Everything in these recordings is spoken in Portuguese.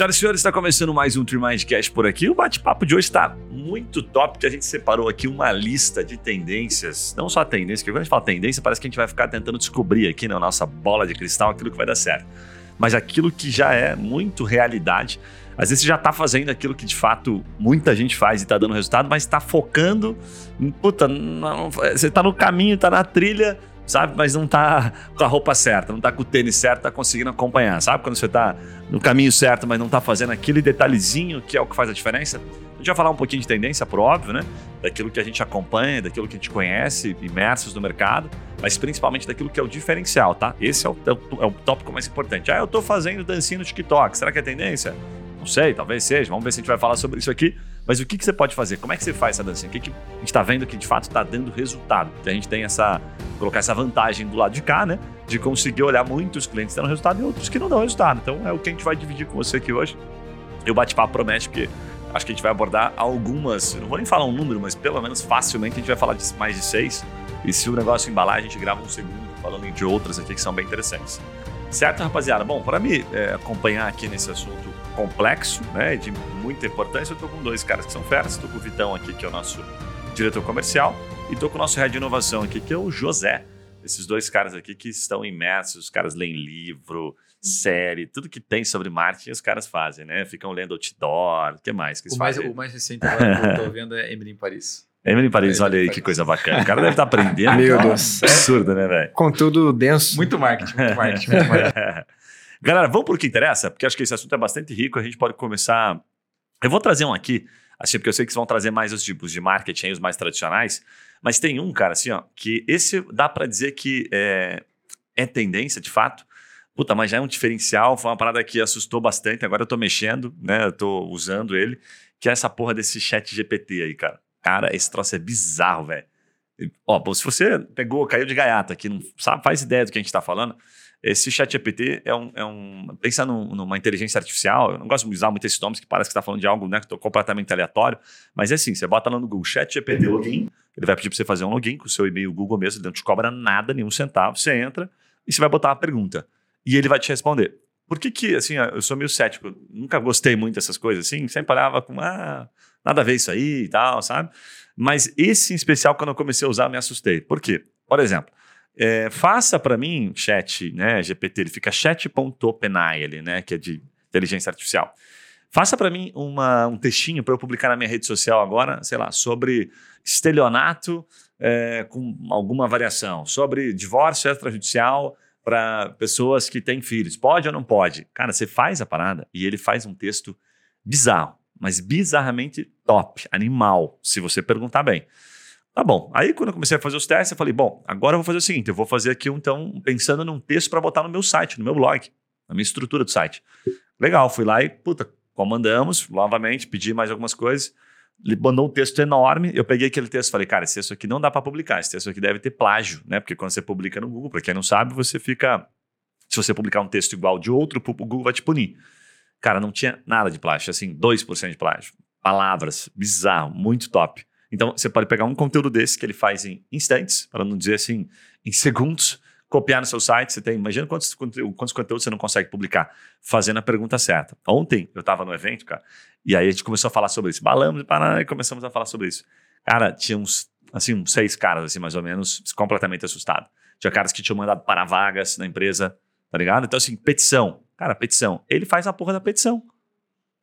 senhoras e senhores, está começando mais um Tremindcast por aqui. O bate-papo de hoje está muito top, porque a gente separou aqui uma lista de tendências. Não só tendência, porque quando a gente fala tendência, parece que a gente vai ficar tentando descobrir aqui na nossa bola de cristal aquilo que vai dar certo. Mas aquilo que já é muito realidade. Às vezes você já está fazendo aquilo que de fato muita gente faz e está dando resultado, mas está focando. Puta, não, você está no caminho, está na trilha, sabe? Mas não tá com a roupa certa, não tá com o tênis certo, tá conseguindo acompanhar. Sabe quando você tá no caminho certo, mas não tá fazendo aquele detalhezinho que é o que faz a diferença? A gente vai falar um pouquinho de tendência, por óbvio, né? Daquilo que a gente acompanha, daquilo que a gente conhece, imersos no mercado, mas principalmente daquilo que é o diferencial, tá? Esse é o, é o tópico mais importante. Ah, eu tô fazendo dancinha no TikTok, será que é tendência? Não sei, talvez seja. Vamos ver se a gente vai falar sobre isso aqui. Mas o que, que você pode fazer? Como é que você faz essa dancinha? O que, que a gente está vendo que de fato está dando resultado? Que a gente tem essa. colocar essa vantagem do lado de cá, né? De conseguir olhar muitos clientes dando resultado e outros que não dão resultado. Então é o que a gente vai dividir com você aqui hoje. E o bate-papo promete, porque acho que a gente vai abordar algumas. Não vou nem falar um número, mas pelo menos facilmente a gente vai falar de mais de seis. E se o negócio embalar, a gente grava um segundo falando de outras aqui que são bem interessantes. Certo, rapaziada? Bom, para me é, acompanhar aqui nesse assunto complexo, né, de muita importância, eu estou com dois caras que são feras. Estou com o Vitão aqui, que é o nosso diretor comercial, e estou com o nosso head de inovação aqui, que é o José. Esses dois caras aqui que estão imersos, os caras leem livro, série, tudo que tem sobre marketing os caras fazem, né? Ficam lendo outdoor, o que mais que eles o mais, fazem? O mais recente agora que eu estou vendo é Emily em Paris. Emily Paris, olha aí que coisa bacana. O cara deve estar tá aprendendo. Meu Deus. Absurdo, né, velho? Contudo denso. Muito marketing, muito marketing, muito marketing. Galera, vamos por que interessa, porque acho que esse assunto é bastante rico. A gente pode começar. Eu vou trazer um aqui, assim, porque eu sei que vocês vão trazer mais os tipos de marketing, os mais tradicionais. Mas tem um, cara, assim, ó, que esse dá para dizer que é, é tendência, de fato. Puta, mas já é um diferencial, foi uma parada que assustou bastante. Agora eu tô mexendo, né? Eu tô usando ele, que é essa porra desse chat GPT aí, cara. Cara, esse troço é bizarro, velho. Ó, se você pegou, caiu de gaiata aqui, não sabe, faz ideia do que a gente tá falando. Esse chat GPT é um. É um pensa num, numa inteligência artificial. Eu não gosto de usar muito esses nomes que parece que está falando de algo né, completamente aleatório. Mas é assim: você bota lá no Google chat GPT login, ele vai pedir para você fazer um login com o seu e-mail Google mesmo, ele não te cobra nada, nenhum centavo. Você entra e você vai botar uma pergunta. E ele vai te responder. Por que que, assim, eu sou meio cético, nunca gostei muito dessas coisas assim, sempre parava com, ah, nada a ver isso aí e tal, sabe? Mas esse em especial, quando eu comecei a usar, me assustei. Por quê? Por exemplo, é, faça para mim, chat, né, GPT, ele fica chat.openai, ele, né, que é de inteligência artificial. Faça para mim uma, um textinho para eu publicar na minha rede social agora, sei lá, sobre estelionato é, com alguma variação, sobre divórcio extrajudicial para pessoas que têm filhos. Pode ou não pode? Cara, você faz a parada e ele faz um texto bizarro, mas bizarramente top, animal, se você perguntar bem. Tá bom. Aí, quando eu comecei a fazer os testes, eu falei: bom, agora eu vou fazer o seguinte: eu vou fazer aqui, então, pensando num texto para botar no meu site, no meu blog, na minha estrutura do site. Legal, fui lá e, puta, comandamos novamente, pedi mais algumas coisas. Ele mandou um texto enorme. Eu peguei aquele texto e falei, cara, esse texto aqui não dá para publicar. Esse texto aqui deve ter plágio, né? Porque quando você publica no Google, para quem não sabe, você fica. Se você publicar um texto igual de outro, o Google vai te punir. Cara, não tinha nada de plágio, assim, 2% de plágio. Palavras, bizarro, muito top. Então, você pode pegar um conteúdo desse que ele faz em instantes, para não dizer assim, em segundos, copiar no seu site. Você tem, imagina quantos, quantos conteúdos você não consegue publicar fazendo a pergunta certa. Ontem eu estava no evento, cara, e aí a gente começou a falar sobre isso. Balamos e começamos a falar sobre isso. Cara, tinha uns, assim, uns seis caras, assim, mais ou menos, completamente assustados. Tinha caras que tinham mandado para vagas na empresa, tá ligado? Então, assim, petição. Cara, petição. Ele faz a porra da petição.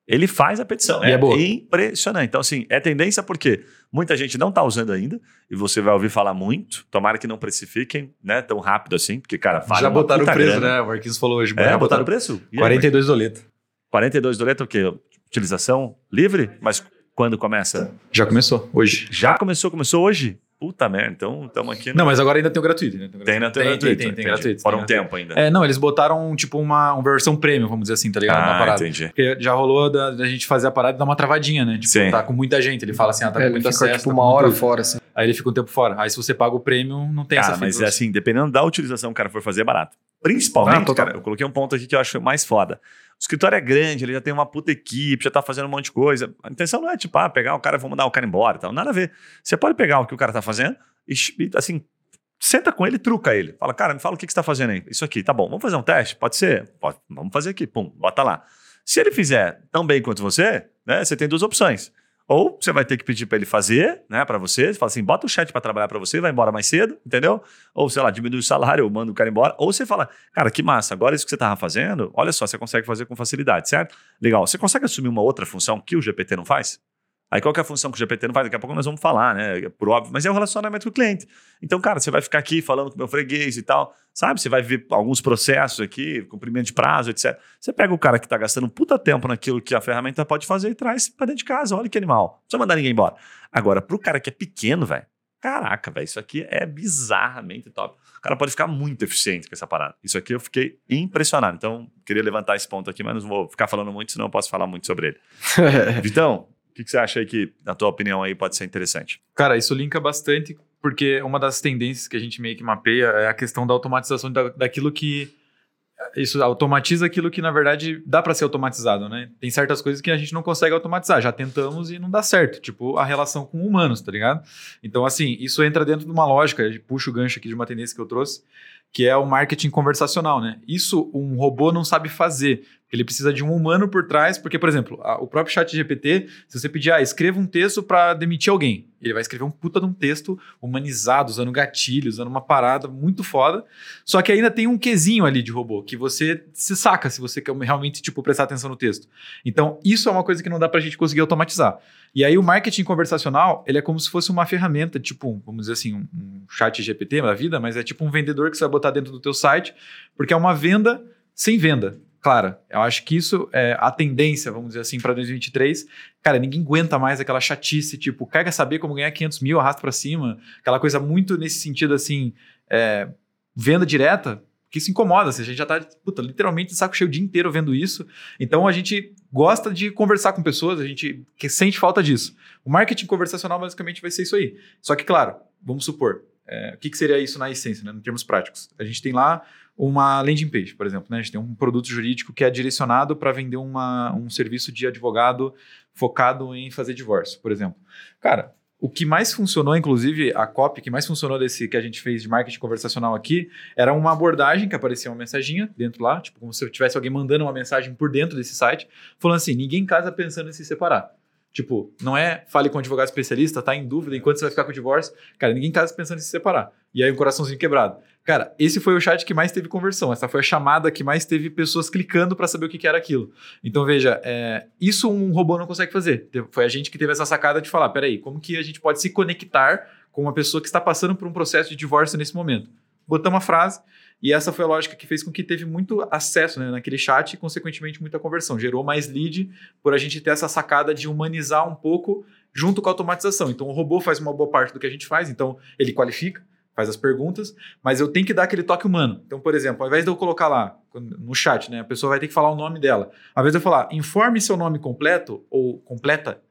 Ele faz a petição. E é, é impressionante. Então, assim, é tendência porque muita gente não está usando ainda, e você vai ouvir falar muito. Tomara que não precifiquem, né, tão rápido assim, porque, cara, vale Já botaram o preço, grana. né? O Marquinhos falou hoje. É, botaram o preço? E 42 doletas. 42 doletas o quê? Utilização livre? Mas quando começa? Já começou, hoje. Já começou? Começou hoje? Puta merda, então estamos aqui. No... Não, mas agora ainda tem o gratuito, né? Tem, tem, tem, gratuito. Tem, tem, tem gratuito. Por um tempo ainda. É, não, eles botaram tipo uma, uma versão premium, vamos dizer assim, tá ligado? Ah, na parada. entendi. Porque já rolou da, da, gente fazer a parada e dar uma travadinha, né? Tipo, Sim. tá com muita gente. Ele fala assim, ah, tá é, com muito fica, acesso. tipo tá uma hora tudo. fora, assim. Aí ele fica um tempo fora. Aí se você paga o premium, não tem cara, essa mas é assim, dependendo da utilização que o cara for fazer, é barato. Principalmente, ah, cara, eu coloquei um ponto aqui que eu acho mais foda. O escritório é grande, ele já tem uma puta equipe, já tá fazendo um monte de coisa. A intenção não é, tipo, ah, pegar o cara vou mandar o cara embora e tal. Nada a ver. Você pode pegar o que o cara tá fazendo e, assim, senta com ele, truca ele. Fala, cara, me fala o que, que você está fazendo aí. Isso aqui, tá bom. Vamos fazer um teste? Pode ser? Pode. Vamos fazer aqui. Pum, bota lá. Se ele fizer tão bem quanto você, né, você tem duas opções. Ou você vai ter que pedir para ele fazer, né, para você, você fala assim, bota o chat para trabalhar para você, vai embora mais cedo, entendeu? Ou sei lá, diminui o salário, ou manda o cara embora. Ou você fala, cara, que massa, agora isso que você tava fazendo, olha só, você consegue fazer com facilidade, certo? Legal. Você consegue assumir uma outra função que o GPT não faz? Aí qual que é a função que o GPT não faz? Daqui a pouco nós vamos falar, né? Por óbvio, mas é o relacionamento com o cliente. Então, cara, você vai ficar aqui falando com o meu freguês e tal, sabe? Você vai ver alguns processos aqui, cumprimento de prazo, etc. Você pega o cara que está gastando um puta tempo naquilo que a ferramenta pode fazer e traz para dentro de casa. Olha que animal. Não precisa mandar ninguém embora. Agora, pro cara que é pequeno, velho, caraca, velho, isso aqui é bizarramente top. O cara pode ficar muito eficiente com essa parada. Isso aqui eu fiquei impressionado. Então, queria levantar esse ponto aqui, mas não vou ficar falando muito, senão eu posso falar muito sobre ele. Vitão, o que, que você acha aí que, na tua opinião, aí pode ser interessante? Cara, isso linka bastante, porque uma das tendências que a gente meio que mapeia é a questão da automatização da, daquilo que. Isso automatiza aquilo que, na verdade, dá para ser automatizado, né? Tem certas coisas que a gente não consegue automatizar, já tentamos e não dá certo, tipo a relação com humanos, tá ligado? Então, assim, isso entra dentro de uma lógica, puxa o gancho aqui de uma tendência que eu trouxe, que é o marketing conversacional, né? Isso um robô não sabe fazer. Ele precisa de um humano por trás, porque, por exemplo, a, o próprio chat GPT, se você pedir, ah, escreva um texto para demitir alguém, ele vai escrever um puta de um texto humanizado, usando gatilhos, usando uma parada muito foda. Só que ainda tem um quesinho ali de robô, que você se saca se você quer realmente, tipo, prestar atenção no texto. Então, isso é uma coisa que não dá pra gente conseguir automatizar. E aí, o marketing conversacional, ele é como se fosse uma ferramenta, tipo, vamos dizer assim, um, um chat GPT da vida, mas é tipo um vendedor que você vai botar dentro do teu site, porque é uma venda sem venda. Claro, eu acho que isso é a tendência, vamos dizer assim, para 2023. Cara, ninguém aguenta mais aquela chatice, tipo, quer saber como ganhar 500 mil, arrasta para cima, aquela coisa muito nesse sentido, assim, é, venda direta, que se incomoda, assim, a gente já tá, puta, literalmente de saco cheio o dia inteiro vendo isso. Então a gente gosta de conversar com pessoas, a gente sente falta disso. O marketing conversacional basicamente vai ser isso aí. Só que, claro, vamos supor, é, o que, que seria isso na essência, né, em termos práticos? A gente tem lá uma landing page, por exemplo. Né? A gente tem um produto jurídico que é direcionado para vender uma, um serviço de advogado focado em fazer divórcio, por exemplo. Cara, o que mais funcionou, inclusive a copy que mais funcionou desse que a gente fez de marketing conversacional aqui, era uma abordagem que aparecia uma mensaginha dentro lá, tipo como se tivesse alguém mandando uma mensagem por dentro desse site, falando assim: ninguém casa pensando em se separar. Tipo, não é fale com um advogado especialista, tá em dúvida enquanto você vai ficar com o divórcio. Cara, ninguém casa pensando em se separar. E aí um coraçãozinho quebrado. Cara, esse foi o chat que mais teve conversão. Essa foi a chamada que mais teve pessoas clicando para saber o que, que, era aquilo. Então, veja, é, isso um robô não consegue fazer. Foi a gente que teve essa sacada de falar: peraí, como que a gente pode se conectar com uma pessoa que está passando por um processo de divórcio nesse momento? Botamos a frase, e essa foi a lógica que fez com que teve muito acesso né, naquele chat e, consequentemente, muita conversão. Gerou mais lead por a gente ter essa sacada de humanizar um pouco junto com a automatização. Então, o robô faz uma boa parte do que a gente faz, então ele qualifica, faz as perguntas, mas eu tenho que dar aquele toque humano. Então, por exemplo, ao invés de eu colocar lá no chat, né, a pessoa vai ter que falar o nome dela. Invés de eu falar, informe seu nome completo ou completa,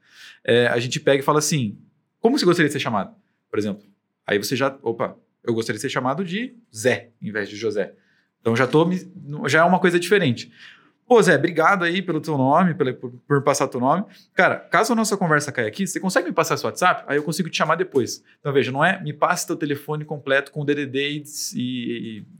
é, a gente pega e fala assim: como você gostaria de ser chamado? Por exemplo. Aí você já, opa, eu gostaria de ser chamado de Zé, em vez de José. Então já, tô, já é uma coisa diferente. Pô, Zé, obrigado aí pelo teu nome, por, por passar teu nome. Cara, caso a nossa conversa caia aqui, você consegue me passar seu WhatsApp? Aí eu consigo te chamar depois. Então, veja, não é me passe teu telefone completo com DDD e,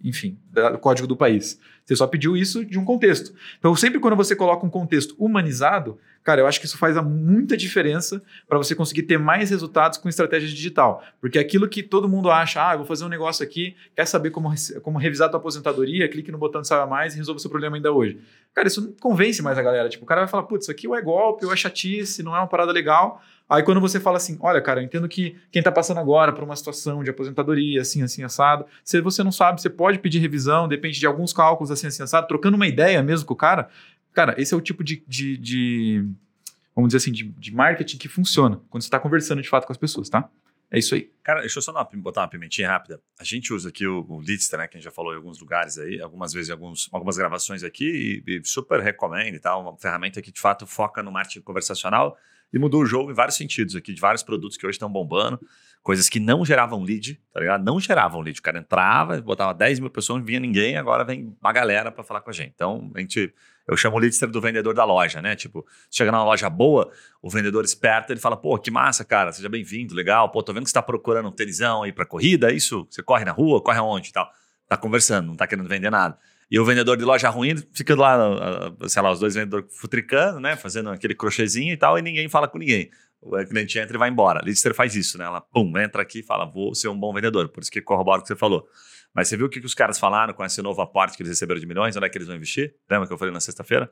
e enfim, o código do país. Você só pediu isso de um contexto. Então, sempre quando você coloca um contexto humanizado, cara, eu acho que isso faz muita diferença para você conseguir ter mais resultados com estratégia digital. Porque aquilo que todo mundo acha, ah, eu vou fazer um negócio aqui, quer saber como, como revisar tua aposentadoria, clique no botão de Saiba Mais e resolva o seu problema ainda hoje. Cara, isso não convence mais a galera. Tipo, o cara vai falar, putz, isso aqui é golpe, ou é chatice, não é uma parada legal. Aí quando você fala assim, olha, cara, eu entendo que quem está passando agora por uma situação de aposentadoria, assim, assim, assado, se você não sabe, você pode pedir revisão, depende de alguns cálculos, assim, assim, assado, trocando uma ideia mesmo com o cara. Cara, esse é o tipo de, de, de vamos dizer assim, de, de marketing que funciona quando você está conversando de fato com as pessoas, tá? É isso aí. Cara, deixa eu só botar uma pimentinha rápida. A gente usa aqui o, o Lidster, né, que a gente já falou em alguns lugares aí, algumas vezes em alguns, algumas gravações aqui, e, e super recomendo e tal. Uma ferramenta que de fato foca no marketing conversacional e mudou o jogo em vários sentidos aqui, de vários produtos que hoje estão bombando, coisas que não geravam lead, tá ligado? Não geravam lead. O cara entrava, botava 10 mil pessoas, não vinha ninguém, agora vem uma galera para falar com a gente. Então, a gente, eu chamo o lead do vendedor da loja, né? Tipo, chega numa loja boa, o vendedor esperto, ele fala, pô, que massa, cara, seja bem-vindo, legal, pô, tô vendo que você tá procurando um tenisão aí pra corrida, é isso? Você corre na rua, corre aonde e tal? Tá conversando, não tá querendo vender nada. E o vendedor de loja ruim fica lá, ah, sei lá, os dois vendedores futricando, né? Fazendo aquele crochêzinho e tal, e ninguém fala com ninguém. O cliente entra e vai embora. A Lidster faz isso, né? Ela, pum, entra aqui e fala, vou ser um bom vendedor. Por isso que corrobora o que você falou. Mas você viu o que, que os caras falaram com esse novo aporte que eles receberam de milhões? Onde é que eles vão investir? Lembra que eu falei na sexta-feira?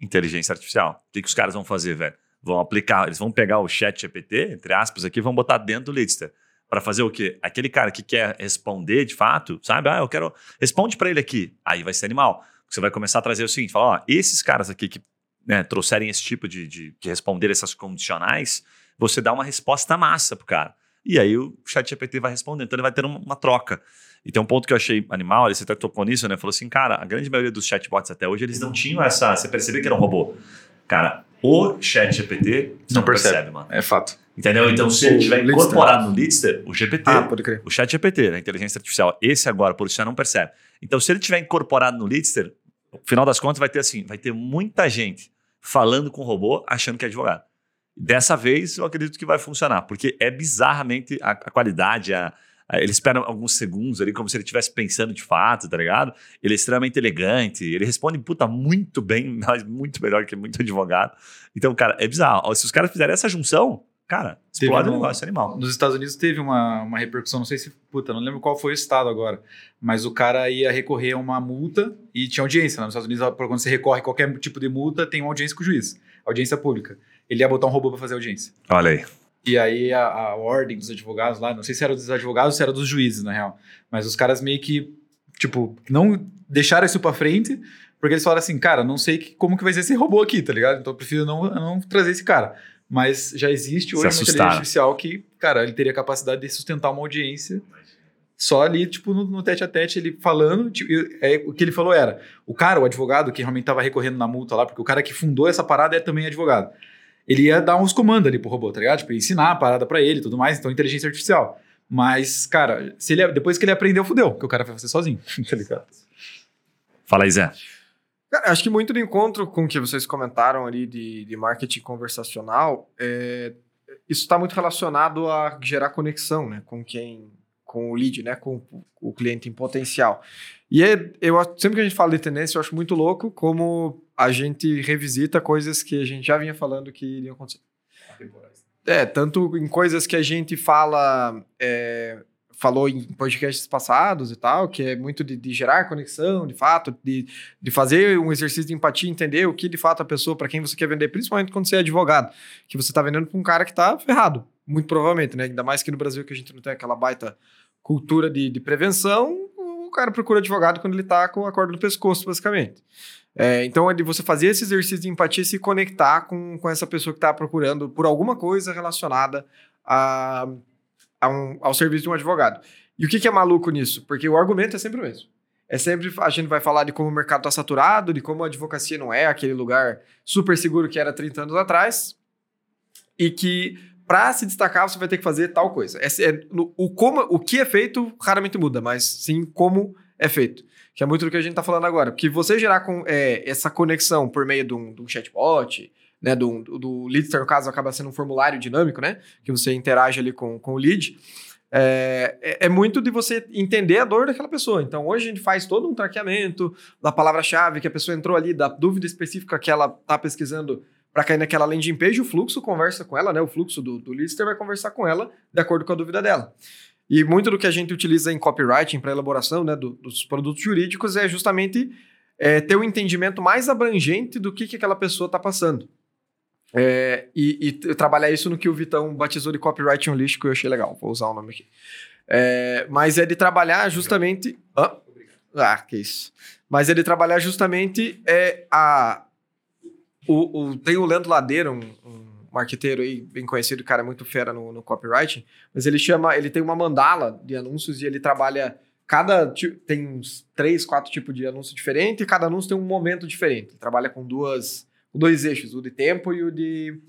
Inteligência artificial. O que, que os caras vão fazer, velho? Vão aplicar, eles vão pegar o chat GPT, entre aspas, aqui, vão botar dentro do Lidster para fazer o quê? Aquele cara que quer responder de fato, sabe? Ah, eu quero. Responde para ele aqui. Aí vai ser animal. Você vai começar a trazer o seguinte: falar, ó, esses caras aqui que né, trouxerem esse tipo de, de, de responder essas condicionais, você dá uma resposta massa pro cara. E aí o chat GPT vai respondendo. Então ele vai ter uma, uma troca. E tem um ponto que eu achei animal, ele até tocou nisso, né? Falou assim, cara, a grande maioria dos chatbots até hoje, eles não tinham essa. Você percebeu que era um robô. Cara, o chat GPT não, não percebe, percebe, mano. É fato. Entendeu? Então, se ele tiver incorporado no Lidster, o GPT, ah, pode crer. o chat GPT, a inteligência artificial, esse agora, por isso já não percebe. Então, se ele tiver incorporado no Lidster, no final das contas vai ter assim, vai ter muita gente falando com o robô achando que é advogado. Dessa vez, eu acredito que vai funcionar, porque é bizarramente a, a qualidade, a, ele espera alguns segundos ali, como se ele estivesse pensando de fato, tá ligado? Ele é extremamente elegante, ele responde, puta, muito bem, mas muito melhor que muito advogado. Então, cara, é bizarro. Se os caras fizerem essa junção, cara, explode o negócio animal. Nos Estados Unidos teve uma, uma repercussão, não sei se, puta, não lembro qual foi o estado agora, mas o cara ia recorrer a uma multa e tinha audiência. Né? Nos Estados Unidos, quando você recorre a qualquer tipo de multa, tem uma audiência com o juiz, audiência pública. Ele ia botar um robô para fazer audiência. Olha aí. E aí a, a, ordem dos advogados lá, não sei se era dos advogados ou se era dos juízes, na real. Mas os caras meio que, tipo, não deixaram isso pra frente, porque eles falaram assim, cara, não sei que, como que vai ser esse robô aqui, tá ligado? Então eu prefiro não, não trazer esse cara. Mas já existe hoje uma inteligência artificial que, cara, ele teria capacidade de sustentar uma audiência só ali, tipo, no, no tete a tete, ele falando. Tipo, é, o que ele falou era: o cara, o advogado, que realmente estava recorrendo na multa lá, porque o cara que fundou essa parada é também advogado ele ia dar uns comandos ali pro robô, tá ligado? Tipo, ensinar a parada pra ele e tudo mais, então inteligência artificial. Mas, cara, se ele, depois que ele aprendeu, fudeu, porque o cara vai fazer sozinho, tá ligado? Fala aí, Zé. Cara, acho que muito do encontro com o que vocês comentaram ali de, de marketing conversacional, é, isso está muito relacionado a gerar conexão, né, com quem, com o lead, né, com o cliente em potencial. E é, eu sempre que a gente fala de tendência, eu acho muito louco como a gente revisita coisas que a gente já vinha falando que iriam acontecer. É, tanto em coisas que a gente fala, é, falou em podcasts passados e tal, que é muito de, de, gerar conexão, de fato, de, de fazer um exercício de empatia, entender o que de fato a pessoa, para quem você quer vender, principalmente quando você é advogado, que você está vendendo para um cara que está ferrado, muito provavelmente, né? Ainda mais que no Brasil que a gente não tem aquela baita cultura de, de prevenção, o cara procura advogado quando ele está com a corda no pescoço, basicamente. É, então, é de você fazer esse exercício de empatia e se conectar com, com essa pessoa que está procurando por alguma coisa relacionada a, a um, ao serviço de um advogado. E o que, que é maluco nisso? Porque o argumento é sempre o mesmo. É sempre a gente vai falar de como o mercado está saturado, de como a advocacia não é aquele lugar super seguro que era 30 anos atrás, e que para se destacar você vai ter que fazer tal coisa. É, é, o, como, o que é feito raramente muda, mas sim como é feito que é muito do que a gente está falando agora. Porque você gerar com, é, essa conexão por meio de um, de um chatbot, né, do, do lead, no caso, acaba sendo um formulário dinâmico, né, que você interage ali com, com o lead, é, é, é, muito de você entender a dor daquela pessoa. Então, hoje a gente faz todo um traqueamento da palavra-chave que a pessoa entrou ali, da dúvida específica que ela está pesquisando para cair naquela landing page, o fluxo conversa com ela, né? O fluxo do, do vai conversar com ela de acordo com a dúvida dela. E muito do que a gente utiliza em copywriting para elaboração né, do, dos produtos jurídicos é justamente é, ter um entendimento mais abrangente do que, que aquela pessoa está passando. É, e, e, trabalhar isso no que o Vitão batizou de copywriting holístico, eu achei legal, vou usar o nome aqui. É, mas é de trabalhar justamente. Ah, ah, que isso. Mas é trabalhar justamente é, a. O, o, tem o Leandro Ladeira, um, um marqueteiro aí, bem conhecido, cara, muito fera no, no copywriting, mas ele chama, ele tem uma mandala de anúncios e ele trabalha cada tem uns três, quatro tipos de anúncio diferente e cada anúncio tem um momento diferente. Ele trabalha com duas, dois eixos, o de tempo e o de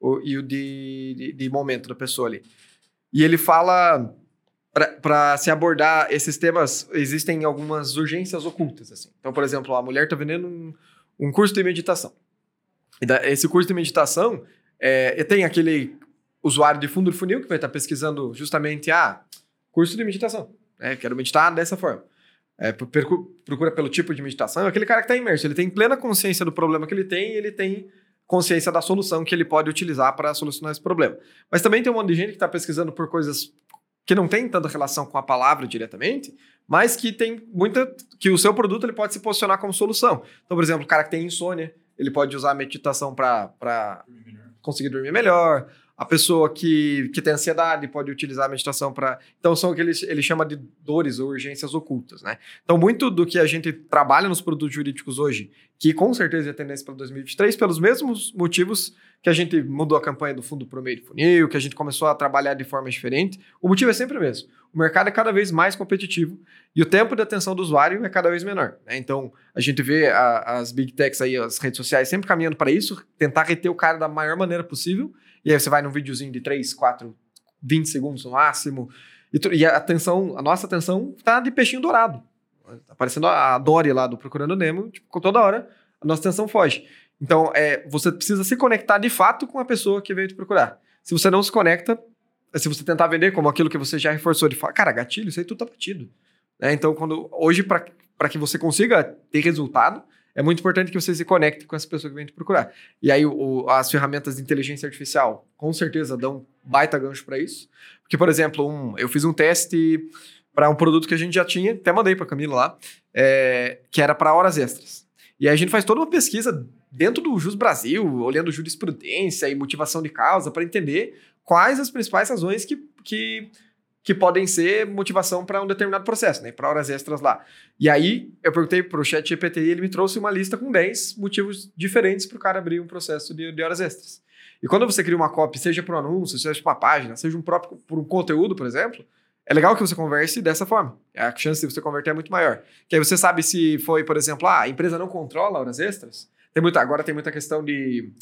o, e o de, de, de momento da pessoa ali. E ele fala para se abordar esses temas, existem algumas urgências ocultas assim. Então, por exemplo, a mulher está vendendo um, um curso de meditação. Esse curso de meditação, é, tem aquele usuário de fundo do funil que vai estar pesquisando justamente, ah, curso de meditação. Né? Quero meditar dessa forma. É, procura pelo tipo de meditação, é aquele cara que está imerso. Ele tem plena consciência do problema que ele tem e ele tem consciência da solução que ele pode utilizar para solucionar esse problema. Mas também tem um monte de gente que está pesquisando por coisas que não tem tanta relação com a palavra diretamente, mas que tem muita. que o seu produto ele pode se posicionar como solução. Então, por exemplo, o cara que tem insônia, ele pode usar a meditação para conseguir dormir melhor. A pessoa que, que tem ansiedade pode utilizar a meditação para. Então, são o que ele, ele chama de dores ou urgências ocultas, né? Então, muito do que a gente trabalha nos produtos jurídicos hoje, que com certeza é tendência para 2023, pelos mesmos motivos que a gente mudou a campanha do fundo pro meio de funil, que a gente começou a trabalhar de forma diferente, o motivo é sempre o mesmo. O mercado é cada vez mais competitivo e o tempo de atenção do usuário é cada vez menor. Né? Então, a gente vê a, as big techs aí, as redes sociais sempre caminhando para isso, tentar reter o cara da maior maneira possível e aí você vai num videozinho de 3, 4, 20 segundos no máximo. E, e a atenção, a nossa atenção tá de peixinho dourado. Tá parecendo a Dory lá do Procurando Nemo, tipo, toda hora a nossa atenção foge. Então, é, você precisa se conectar de fato com a pessoa que veio te procurar. Se você não se conecta, se você tentar vender como aquilo que você já reforçou de falar, cara, gatilho, isso aí tudo tá batido. Né? Então, quando hoje, para que você consiga ter resultado, é muito importante que você se conecte com essa pessoa que vem te procurar. E aí, o, as ferramentas de inteligência artificial, com certeza, dão baita gancho para isso. Porque, por exemplo, um, eu fiz um teste para um produto que a gente já tinha, até mandei para Camila lá, é, que era para horas extras. E aí a gente faz toda uma pesquisa dentro do Jus Brasil, olhando jurisprudência e motivação de causa, para entender quais as principais razões que, que que podem ser motivação para um determinado processo, né? Para horas extras lá. E aí eu perguntei para o chat GPT e ele me trouxe uma lista com 10 motivos diferentes para o cara abrir um processo de, de, horas extras. E quando você cria uma copy, seja para um anúncio, seja para uma página, seja um próprio por um conteúdo, por exemplo, é legal que você converse dessa forma. A chance de você converter é muito maior. Que aí você sabe se foi, por exemplo, ah, a empresa não controla horas extras. Tem muita, agora tem muita questão de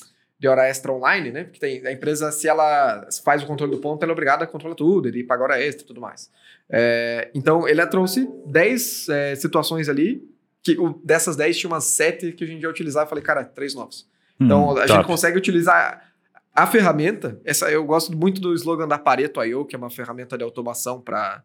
de hora extra online, né? Porque tem, a empresa, se ela faz o controle do ponto, ela é obrigada a controlar tudo, ele paga hora extra e tudo mais. É, então, ele trouxe 10 é, situações ali, que o, dessas 10 tinha umas 7 que a gente ia utilizar. Eu falei, cara, três novos. Então, hum, a top. gente consegue utilizar a ferramenta. Essa, eu gosto muito do slogan da Pareto I.O., que é uma ferramenta de automação para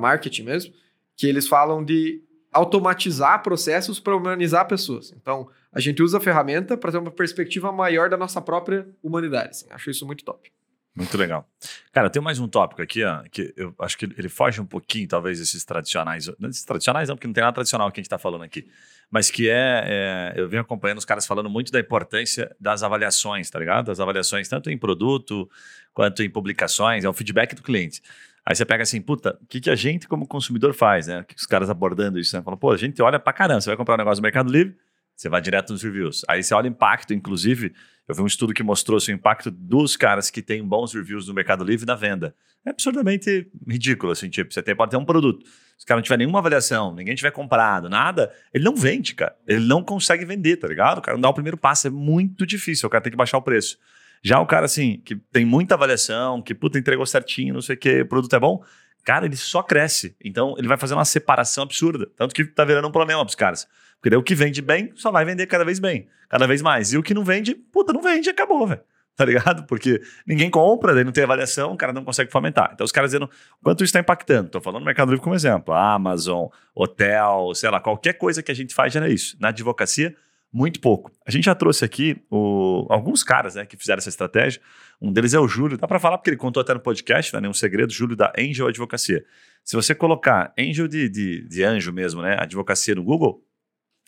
marketing mesmo, que eles falam de automatizar processos para humanizar pessoas. Então, a gente usa a ferramenta para ter uma perspectiva maior da nossa própria humanidade. Assim. Acho isso muito top. Muito legal. Cara, tem mais um tópico aqui, ó, que eu acho que ele foge um pouquinho, talvez, desses tradicionais. Não esses tradicionais, não, porque não tem nada tradicional que a gente está falando aqui. Mas que é, é, Eu venho acompanhando os caras falando muito da importância das avaliações, tá ligado? Das avaliações, tanto em produto quanto em publicações, é o feedback do cliente. Aí você pega assim, puta, o que, que a gente como consumidor faz, né? Os caras abordando isso, né? Falam, pô, a gente olha pra caramba, você vai comprar um negócio no Mercado Livre, você vai direto nos reviews. Aí você olha o impacto, inclusive, eu vi um estudo que mostrou assim, o impacto dos caras que têm bons reviews no Mercado Livre na venda. É absurdamente ridículo, assim, tipo, você tem, pode ter um produto, se o cara não tiver nenhuma avaliação, ninguém tiver comprado, nada, ele não vende, cara. Ele não consegue vender, tá ligado? O cara não dá o primeiro passo, é muito difícil, o cara tem que baixar o preço. Já o cara, assim, que tem muita avaliação, que, puta, entregou certinho, não sei o que, o produto é bom, cara, ele só cresce. Então, ele vai fazer uma separação absurda. Tanto que tá virando um problema pros caras. Porque daí o que vende bem só vai vender cada vez bem, cada vez mais. E o que não vende, puta, não vende, acabou, velho. Tá ligado? Porque ninguém compra, daí não tem avaliação, o cara não consegue fomentar. Então, os caras dizendo quanto isso está impactando. Tô falando no Mercado Livre como exemplo. Amazon, hotel, sei lá, qualquer coisa que a gente faz é isso. Na advocacia, muito pouco. A gente já trouxe aqui o, alguns caras né, que fizeram essa estratégia. Um deles é o Júlio, dá para falar porque ele contou até no podcast, não é nenhum segredo, Júlio da Angel Advocacia. Se você colocar Angel de, de, de anjo mesmo, né, advocacia no Google,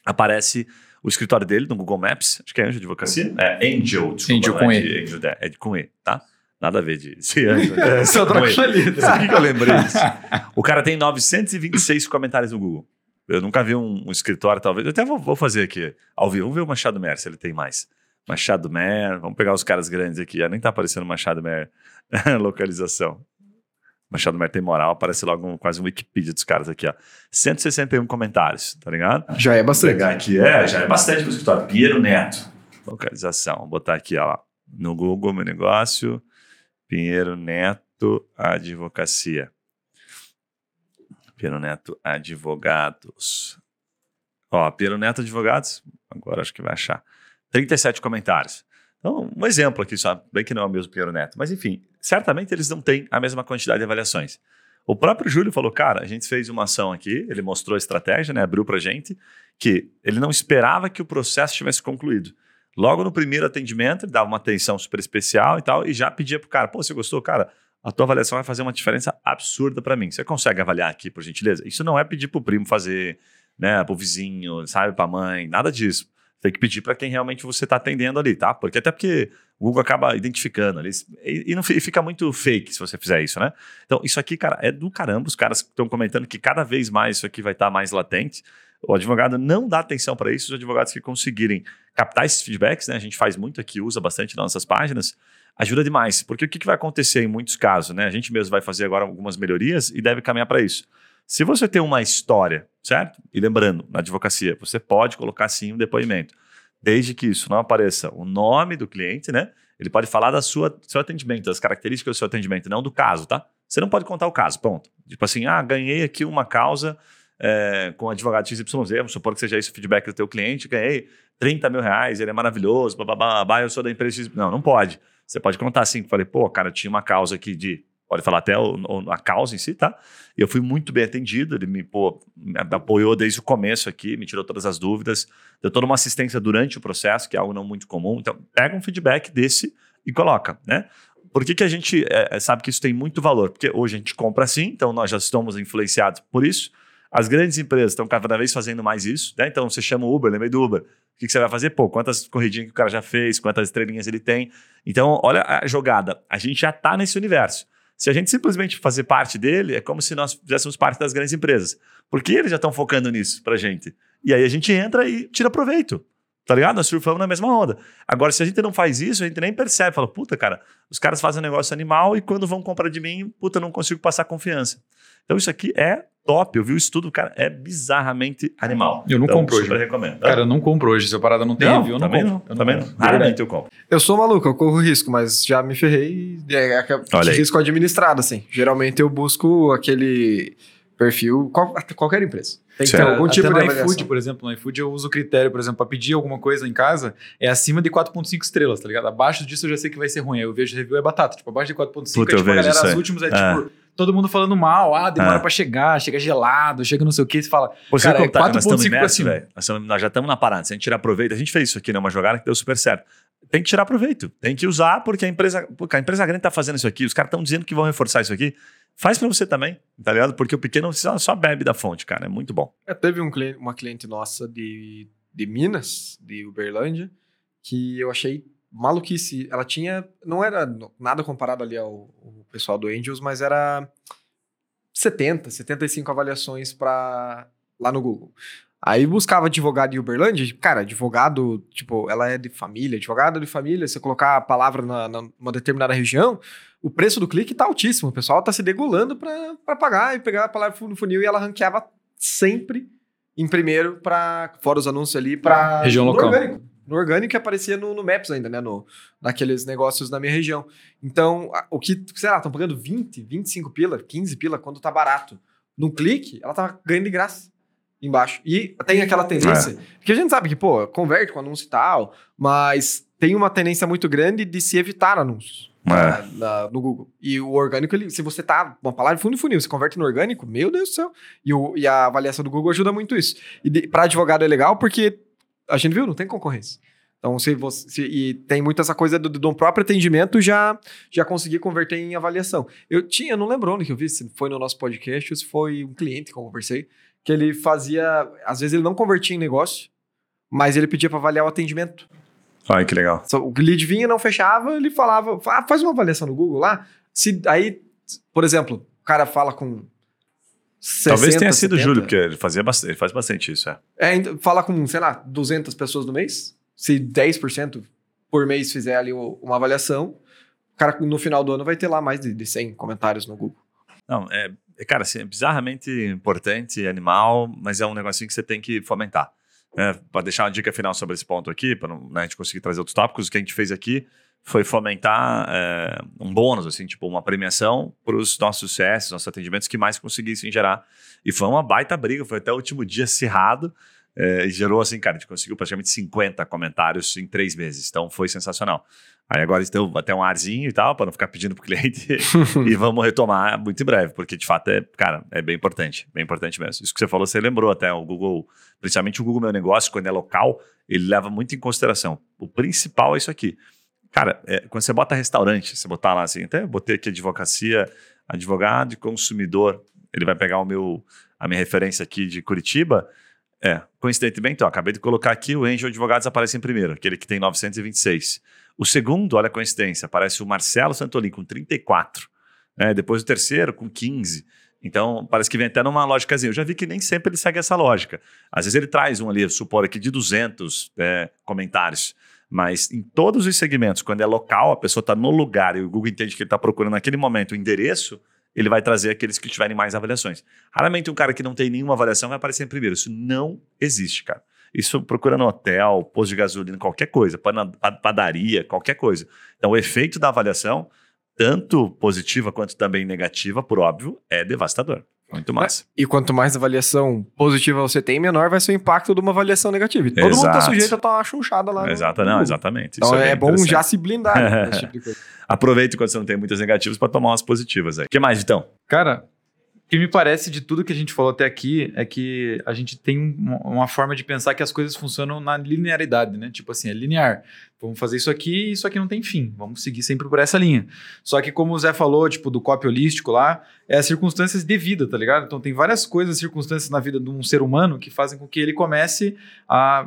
aparece o escritório dele no Google Maps, acho que é Angel Advocacia. É Angel, desculpa, Angel com é E. De, Angel, é de com E, tá? Nada a ver de ser anjo. É, só com E. Sabe que eu lembrei disso? O cara tem 926 comentários no Google. Eu nunca vi um, um escritório, talvez. Eu até vou, vou, fazer aqui ao vivo. Vamos ver o Machado Mer, se ele tem mais. Machado Mer, vamos pegar os caras grandes aqui. Já nem tá aparecendo Machado Mer localização. Machado Mer tem moral, aparece logo um, quase um Wikipedia dos caras aqui, ó. 161 comentários, tá ligado? Já é bastante. Vou pegar aqui, é, já é bastante pro escritório. Pinheiro Neto. Localização. Vou botar aqui, ó. No Google, meu negócio. Pinheiro Neto Advocacia. Piero Neto Advogados. Ó, Piero Neto Advogados, agora acho que vai achar. 37 comentários. Então, um exemplo aqui, só, bem que não é o mesmo Piero Neto, mas enfim, certamente eles não têm a mesma quantidade de avaliações. O próprio Júlio falou, cara, a gente fez uma ação aqui, ele mostrou a estratégia, né, abriu pra gente, que ele não esperava que o processo tivesse concluído. Logo no primeiro atendimento, ele dava uma atenção super especial e tal, e já pedia pro cara, pô, você gostou? Cara, a tua avaliação vai fazer uma diferença absurda para mim. Você consegue avaliar aqui, por gentileza? Isso não é pedir pro primo fazer, né, pro vizinho, sabe, pra mãe, nada disso. Tem que pedir para quem realmente você está atendendo ali, tá? Porque até porque o Google acaba identificando ali. E, não, e fica muito fake se você fizer isso, né? Então, isso aqui, cara, é do caramba. Os caras estão comentando que cada vez mais isso aqui vai estar tá mais latente. O advogado não dá atenção para isso. Os advogados que conseguirem captar esses feedbacks, né? A gente faz muito aqui, usa bastante nas nossas páginas, ajuda demais. Porque o que, que vai acontecer em muitos casos, né? A gente mesmo vai fazer agora algumas melhorias e deve caminhar para isso. Se você tem uma história, certo? E lembrando, na advocacia, você pode colocar sim um depoimento, desde que isso não apareça o nome do cliente, né? Ele pode falar da sua seu atendimento, das características do seu atendimento, não do caso, tá? Você não pode contar o caso, ponto. Tipo assim, ah, ganhei aqui uma causa é, com advogado XYZ, vamos supor que seja esse o feedback do teu cliente, ganhei 30 mil reais, ele é maravilhoso, babá, eu sou da empresa X. Não, não pode. Você pode contar assim, falei, pô, cara, tinha uma causa aqui de pode falar até o, a causa em si, tá? Eu fui muito bem atendido, ele me, pô, me apoiou desde o começo aqui, me tirou todas as dúvidas, deu toda uma assistência durante o processo, que é algo não muito comum. Então, pega um feedback desse e coloca, né? Por que, que a gente é, sabe que isso tem muito valor? Porque hoje a gente compra assim, então nós já estamos influenciados por isso. As grandes empresas estão cada vez fazendo mais isso, né? Então você chama o Uber, lembrei do Uber. O que, que você vai fazer? Pô, quantas corridinhas que o cara já fez, quantas estrelinhas ele tem. Então, olha a jogada. A gente já está nesse universo. Se a gente simplesmente fazer parte dele, é como se nós fizéssemos parte das grandes empresas. Porque eles já estão focando nisso pra gente. E aí a gente entra e tira proveito. Tá ligado? Nós surfamos na mesma onda. Agora, se a gente não faz isso, a gente nem percebe. Fala, puta, cara, os caras fazem um negócio animal e quando vão comprar de mim, puta, não consigo passar confiança. Então, isso aqui é top. Eu vi o estudo, cara, é bizarramente animal. Eu não então, compro hoje. recomendo. Cara, eu não compro hoje. Se a parada não tem não, review, eu não também compro. Não, eu também não. Raramente eu compro. Eu sou maluco, eu corro risco, mas já me ferrei. É, é, é risco administrado, assim. Geralmente eu busco aquele perfil, qual, qualquer empresa. Tem que ter algum tipo Até de no iFood, por exemplo, no iFood eu uso o critério, por exemplo, para pedir alguma coisa em casa, é acima de 4.5 estrelas, tá ligado? Abaixo disso eu já sei que vai ser ruim. Aí eu vejo review é batata, tipo, abaixo de 4.5 é tipo, a galera, as últimas é, é tipo todo mundo falando mal, ah, demora é. para chegar, chega gelado, chega não sei o que, você fala, Você cara, é 4.5 para cima. Nós, nós, já estamos na parada, se a gente tirar proveito, a gente fez isso aqui, né, uma jogada que deu super certo. Tem que tirar proveito, tem que usar porque a empresa, porque a empresa grande está fazendo isso aqui, os caras estão dizendo que vão reforçar isso aqui. Faz para você também, tá ligado? Porque o pequeno só, bebe da fonte, cara. É muito bom. É, teve um cliente, uma cliente nossa de, de Minas, de Uberlândia, que eu achei maluquice. Ela tinha. Não era nada comparado ali ao, ao pessoal do Angels, mas era 70, 75 avaliações para lá no Google. Aí buscava advogado em Uberlândia, cara, advogado, tipo, ela é de família, advogado de família, você colocar a palavra na, numa determinada região, o preço do clique tá altíssimo. O pessoal tá se degolando para pagar e pegar a palavra no funil e ela ranqueava sempre em primeiro para fora os anúncios ali para região local. Orgânico. No orgânico que aparecia no, no, Maps ainda, né? No, naqueles negócios na minha região. Então, o que, sei lá, estão pagando 20, 25 pila, 15 pila quando tá barato. No clique, ela tava ganhando de graça embaixo. E tem aquela tendência, é. porque a gente sabe que, pô, converte com anúncio e tal, mas tem uma tendência muito grande de se evitar anúncios. É. Na, na, no Google. E o orgânico, ele, se você tá uma palavra fundo funil, você converte no orgânico, meu Deus do céu. E, o, e a avaliação do Google ajuda muito isso. E para advogado é legal porque a gente viu, não tem concorrência. Então, se você. Se, e tem muito essa coisa do, do próprio atendimento já já conseguir converter em avaliação. Eu tinha, não lembro onde que eu vi, se foi no nosso podcast ou se foi um cliente que eu conversei, que ele fazia. Às vezes ele não convertia em negócio, mas ele pedia para avaliar o atendimento. Ai, que legal. O lead vinha não fechava, ele falava, ah, faz uma avaliação no Google lá. Se, aí, por exemplo, o cara fala com 60, Talvez tenha sido o Júlio, porque ele, fazia bastante, ele faz bastante isso, é. É, fala com, sei lá, 200 pessoas no mês. Se 10% por mês fizer ali uma avaliação, o cara no final do ano vai ter lá mais de, de 100 comentários no Google. Não, é, é cara, assim, é bizarramente importante, animal, mas é um negocinho que você tem que fomentar. É, para deixar uma dica final sobre esse ponto aqui, para né, a gente conseguir trazer outros tópicos, o que a gente fez aqui foi fomentar é, um bônus, assim, tipo uma premiação para os nossos CS, nossos atendimentos que mais conseguissem gerar. E foi uma baita briga, foi até o último dia acirrado. É, e gerou assim, cara, a gente conseguiu praticamente 50 comentários em três meses. Então foi sensacional. Aí agora deu até um arzinho e tal, para não ficar pedindo pro cliente. e vamos retomar muito em breve, porque de fato é, cara, é bem importante, bem importante mesmo. Isso que você falou, você lembrou até o Google, principalmente o Google Meu Negócio, quando é local, ele leva muito em consideração. O principal é isso aqui. Cara, é, quando você bota restaurante, você botar lá assim, até botei aqui advocacia, advogado e consumidor, ele vai pegar o meu, a minha referência aqui de Curitiba. É, coincidentemente, ó, acabei de colocar aqui o Angel Advogados aparece em primeiro, aquele que tem 926. O segundo, olha a coincidência, aparece o Marcelo Santolin com 34. Né? Depois o terceiro com 15. Então, parece que vem até numa lógicazinha. Eu já vi que nem sempre ele segue essa lógica. Às vezes ele traz um ali, supor aqui, de 200 é, comentários. Mas em todos os segmentos, quando é local, a pessoa está no lugar e o Google entende que ele está procurando naquele momento o endereço, ele vai trazer aqueles que tiverem mais avaliações. Raramente um cara que não tem nenhuma avaliação vai aparecer em primeiro. Isso não existe, cara. Isso procurando hotel, posto de gasolina, qualquer coisa, padaria, qualquer coisa. Então, o efeito da avaliação, tanto positiva quanto também negativa, por óbvio, é devastador. Muito massa. E quanto mais avaliação positiva você tem, menor vai ser o impacto de uma avaliação negativa. E todo Exato. mundo tá sujeito a tomar uma chunchada lá. Exato, não, exatamente. Então é, é bom já se blindar né, desse tipo de coisa. Aproveite quando você não tem muitas negativas para tomar umas positivas aí. O que mais, então? Cara, que me parece de tudo que a gente falou até aqui é que a gente tem uma forma de pensar que as coisas funcionam na linearidade, né? Tipo assim, é linear. Vamos fazer isso aqui e isso aqui não tem fim. Vamos seguir sempre por essa linha. Só que, como o Zé falou, tipo, do copy holístico lá, é as circunstâncias de vida, tá ligado? Então tem várias coisas, circunstâncias na vida de um ser humano que fazem com que ele comece a.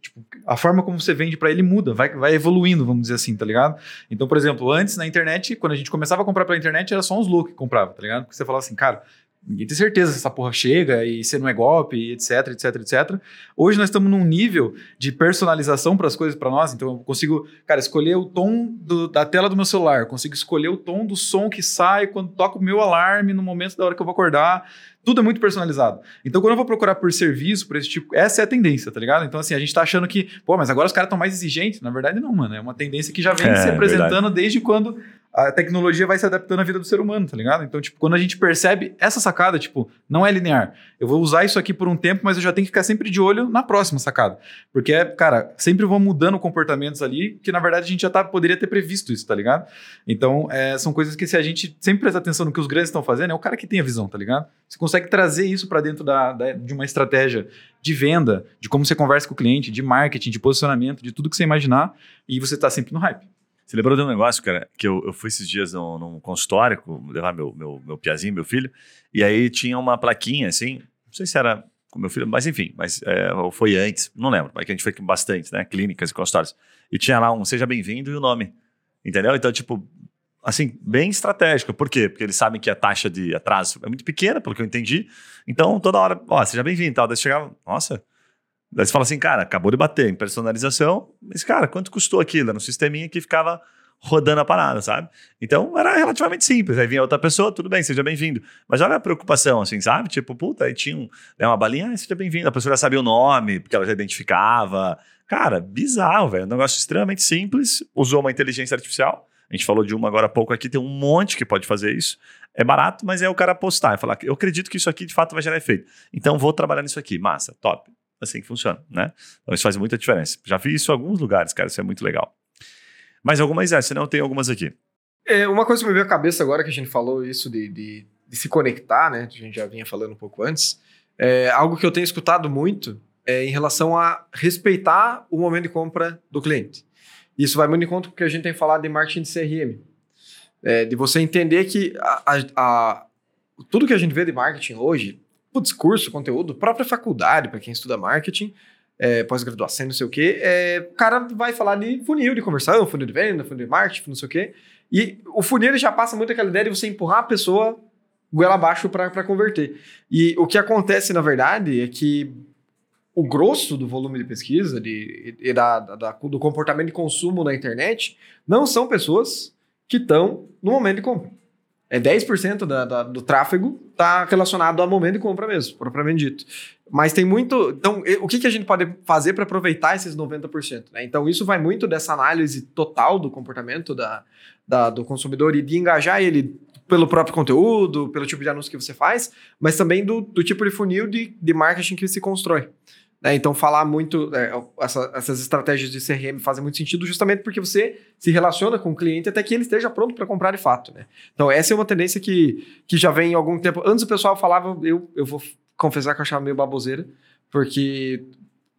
Tipo, a forma como você vende para ele muda, vai, vai evoluindo, vamos dizer assim, tá ligado? Então, por exemplo, antes na internet, quando a gente começava a comprar pela internet, era só uns loucos que comprava, tá ligado? Porque você falava assim, cara Ninguém tem certeza se essa porra chega e se não é golpe, etc, etc, etc. Hoje nós estamos num nível de personalização para as coisas para nós, então eu consigo, cara, escolher o tom do, da tela do meu celular, consigo escolher o tom do som que sai quando toca o meu alarme no momento da hora que eu vou acordar. Tudo é muito personalizado. Então, quando eu vou procurar por serviço, por esse tipo, essa é a tendência, tá ligado? Então, assim, a gente tá achando que, pô, mas agora os caras estão mais exigentes. Na verdade, não, mano. É uma tendência que já vem é, se apresentando verdade. desde quando a tecnologia vai se adaptando à vida do ser humano, tá ligado? Então, tipo, quando a gente percebe essa sacada, tipo, não é linear. Eu vou usar isso aqui por um tempo, mas eu já tenho que ficar sempre de olho na próxima sacada. Porque, cara, sempre vão mudando comportamentos ali, que na verdade a gente já tá, poderia ter previsto isso, tá ligado? Então, é, são coisas que se a gente sempre prestar atenção no que os grandes estão fazendo, é o cara que tem a visão, tá ligado? Você consegue trazer isso para dentro da, da, de uma estratégia de venda, de como você conversa com o cliente, de marketing, de posicionamento, de tudo que você imaginar, e você tá sempre no hype. Você lembrou de um negócio, cara, que eu, eu fui esses dias num, num consultório, levar meu, meu, meu piazinho, meu filho, e aí tinha uma plaquinha, assim, não sei se era com meu filho, mas enfim, mas é, foi antes, não lembro, mas que a gente foi bastante, né, clínicas e consultórios, e tinha lá um seja bem-vindo e o nome, entendeu? Então, tipo, assim, bem estratégico. Por quê? Porque eles sabem que a taxa de atraso é muito pequena, pelo que eu entendi, então toda hora, ó, seja bem-vindo e tal, daí chegava, nossa, Daí você fala assim, cara, acabou de bater em personalização, mas, cara, quanto custou aquilo? Era um sisteminha que ficava rodando a parada, sabe? Então era relativamente simples. Aí vinha outra pessoa, tudo bem, seja bem-vindo. Mas olha a preocupação, assim, sabe? Tipo, puta, aí tinha um, né, uma balinha, ah, seja bem-vindo. A pessoa já sabia o nome, porque ela já identificava. Cara, bizarro, velho. Um negócio extremamente simples. Usou uma inteligência artificial. A gente falou de uma agora há pouco aqui, tem um monte que pode fazer isso. É barato, mas é o cara postar e falar, eu acredito que isso aqui de fato vai gerar efeito. Então vou trabalhar nisso aqui. Massa, top assim que funciona, né? Então isso faz muita diferença. Já vi isso em alguns lugares, cara, isso é muito legal. Mais algumas é, senão tem algumas aqui. É, uma coisa que me veio à cabeça agora que a gente falou isso de, de, de se conectar, né? A gente já vinha falando um pouco antes. É, algo que eu tenho escutado muito é em relação a respeitar o momento de compra do cliente. Isso vai muito em conta com o que a gente tem falado de marketing de CRM. É, de você entender que a, a, a, tudo que a gente vê de marketing hoje discurso, conteúdo, própria faculdade, para quem estuda marketing, é, pós-graduação, não sei o quê, é, o cara vai falar de funil de conversão, funil de venda, funil de marketing, não sei o quê. E o funil já passa muito aquela ideia de você empurrar a pessoa goela abaixo para converter. E o que acontece, na verdade, é que o grosso do volume de pesquisa de, e da, da, do comportamento de consumo na internet não são pessoas que estão no momento de compra. É 10% da, da, do tráfego está relacionado ao momento de compra mesmo, propriamente dito. Mas tem muito. Então, o que, que a gente pode fazer para aproveitar esses 90%? Né? Então, isso vai muito dessa análise total do comportamento da, da, do consumidor e de engajar ele pelo próprio conteúdo, pelo tipo de anúncio que você faz, mas também do, do tipo de funil de, de marketing que se constrói. Né? Então, falar muito, é, essa, essas estratégias de CRM fazem muito sentido justamente porque você se relaciona com o cliente até que ele esteja pronto para comprar de fato. Né? Então, essa é uma tendência que, que já vem há algum tempo. Antes o pessoal falava, eu, eu vou confessar que eu achava meio baboseira, porque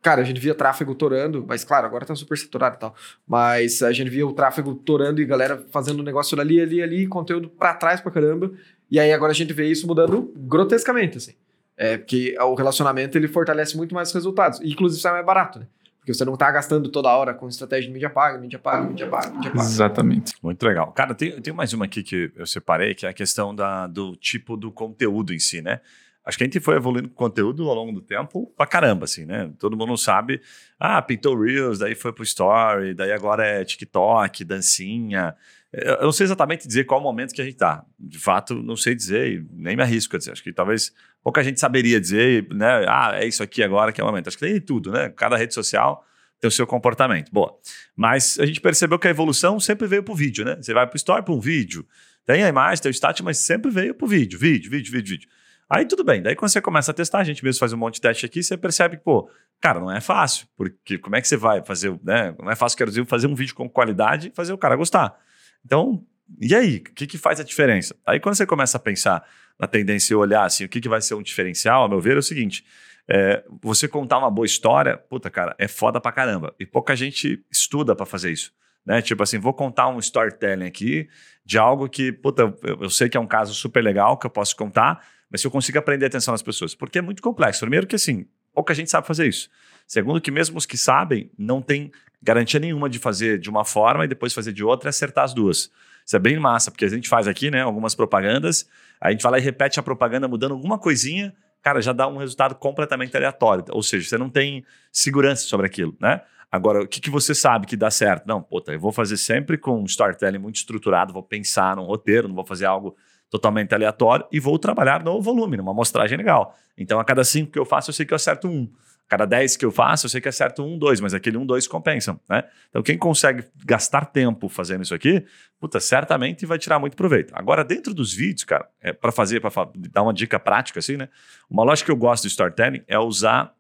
Cara, a gente via tráfego torando, mas claro, agora tá super saturado e tal. Mas a gente via o tráfego torando e galera fazendo negócio ali, ali, ali, conteúdo para trás pra caramba. E aí agora a gente vê isso mudando grotescamente, assim. É, porque o relacionamento ele fortalece muito mais os resultados. E, inclusive, sai mais barato, né? Porque você não tá gastando toda hora com estratégia de mídia paga, mídia paga, mídia paga, mídia paga. Exatamente. Muito legal. Cara, tem, tem mais uma aqui que eu separei, que é a questão da, do tipo do conteúdo em si, né? Acho que a gente foi evoluindo com conteúdo ao longo do tempo pra caramba, assim, né? Todo mundo sabe. Ah, pintou Reels, daí foi pro Story, daí agora é TikTok, dancinha. Eu não sei exatamente dizer qual momento que a gente está. De fato, não sei dizer, nem me arrisco a dizer. Acho que talvez pouca gente saberia dizer, né? Ah, é isso aqui agora que é o momento. Acho que tem tudo, né? Cada rede social tem o seu comportamento. Boa. Mas a gente percebeu que a evolução sempre veio para o vídeo, né? Você vai para o story para um vídeo. Tem a imagem, tem o stat, mas sempre veio para o vídeo, vídeo, vídeo, vídeo, vídeo. Aí tudo bem. Daí quando você começa a testar, a gente mesmo faz um monte de teste aqui, você percebe que, pô, cara, não é fácil. Porque como é que você vai fazer, né? Não é fácil, quero dizer, fazer um vídeo com qualidade e fazer o cara gostar. Então, e aí? O que, que faz a diferença? Aí quando você começa a pensar na tendência e olhar assim, o que, que vai ser um diferencial, a meu ver, é o seguinte: é, você contar uma boa história, puta, cara, é foda pra caramba. E pouca gente estuda para fazer isso. Né? Tipo assim, vou contar um storytelling aqui de algo que, puta, eu, eu, sei que é um caso super legal que eu posso contar, mas se eu consigo aprender atenção das pessoas. Porque é muito complexo. Primeiro que assim, pouca gente sabe fazer isso. Segundo que mesmo os que sabem, não tem garantia nenhuma de fazer de uma forma e depois fazer de outra e acertar as duas. Isso é bem massa, porque a gente faz aqui, né, algumas propagandas, a gente vai lá e repete a propaganda mudando alguma coisinha, cara, já dá um resultado completamente aleatório. Ou seja, você não tem segurança sobre aquilo, né? Agora, o que, que você sabe que dá certo? Não, puta, eu vou fazer sempre com um storytelling muito estruturado, vou pensar num roteiro, não vou fazer algo totalmente aleatório e vou trabalhar no volume, numa amostragem legal. Então, a cada cinco que eu faço, eu sei que eu acerto um cada 10 que eu faço, eu sei que acerto um, dois, mas aquele um, dois compensam, né? Então, quem consegue gastar tempo fazendo isso aqui, puta, certamente vai tirar muito proveito. Agora, dentro dos vídeos, cara, é para fazer, para dar uma dica prática, assim, né? Uma lógica que eu gosto do storytelling é usar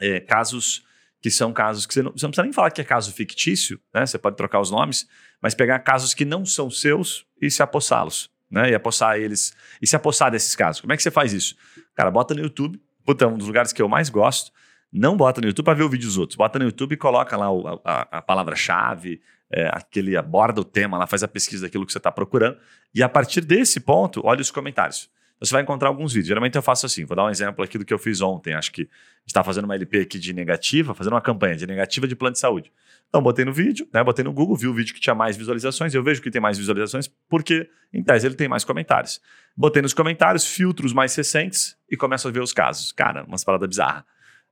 é, casos que são casos que você não, você não precisa nem falar que é caso fictício, né? Você pode trocar os nomes, mas pegar casos que não são seus e se apossá-los, né? E apossar eles, e se apossar desses casos. Como é que você faz isso? Cara, bota no YouTube, puta, é um dos lugares que eu mais gosto, não bota no YouTube para ver o vídeo dos outros. Bota no YouTube e coloca lá o, a, a palavra-chave, é, aquele aborda o tema, lá faz a pesquisa daquilo que você está procurando. E a partir desse ponto, olha os comentários. Você vai encontrar alguns vídeos. Geralmente eu faço assim. Vou dar um exemplo aqui do que eu fiz ontem. Acho que está fazendo uma LP aqui de negativa, fazendo uma campanha de negativa de plano de saúde. Então, botei no vídeo, né? Botei no Google, vi o vídeo que tinha mais visualizações. Eu vejo que tem mais visualizações porque, em tese, ele tem mais comentários. Botei nos comentários, filtros mais recentes e começo a ver os casos. Cara, umas paradas bizarras.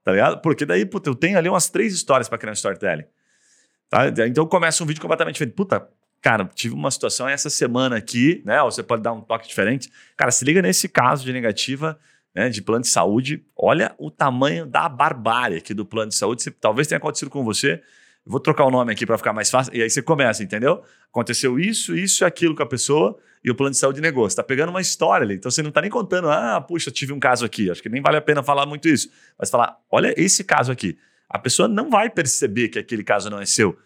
Tá ligado? Porque daí, puta, eu tenho ali umas três histórias para criar um storytelling. Tá? Então começa um vídeo completamente diferente. Puta, cara, tive uma situação essa semana aqui, né? Ou você pode dar um toque diferente. Cara, se liga nesse caso de negativa, né, de plano de saúde. Olha o tamanho da barbárie aqui do plano de saúde. Se, talvez tenha acontecido com você. Vou trocar o nome aqui para ficar mais fácil. E aí você começa, entendeu? Aconteceu isso, isso e aquilo com a pessoa e o plano de saúde negou. Você está pegando uma história ali. Então você não está nem contando, ah, puxa, tive um caso aqui. Acho que nem vale a pena falar muito isso. Mas falar, olha esse caso aqui. A pessoa não vai perceber que aquele caso não é seu.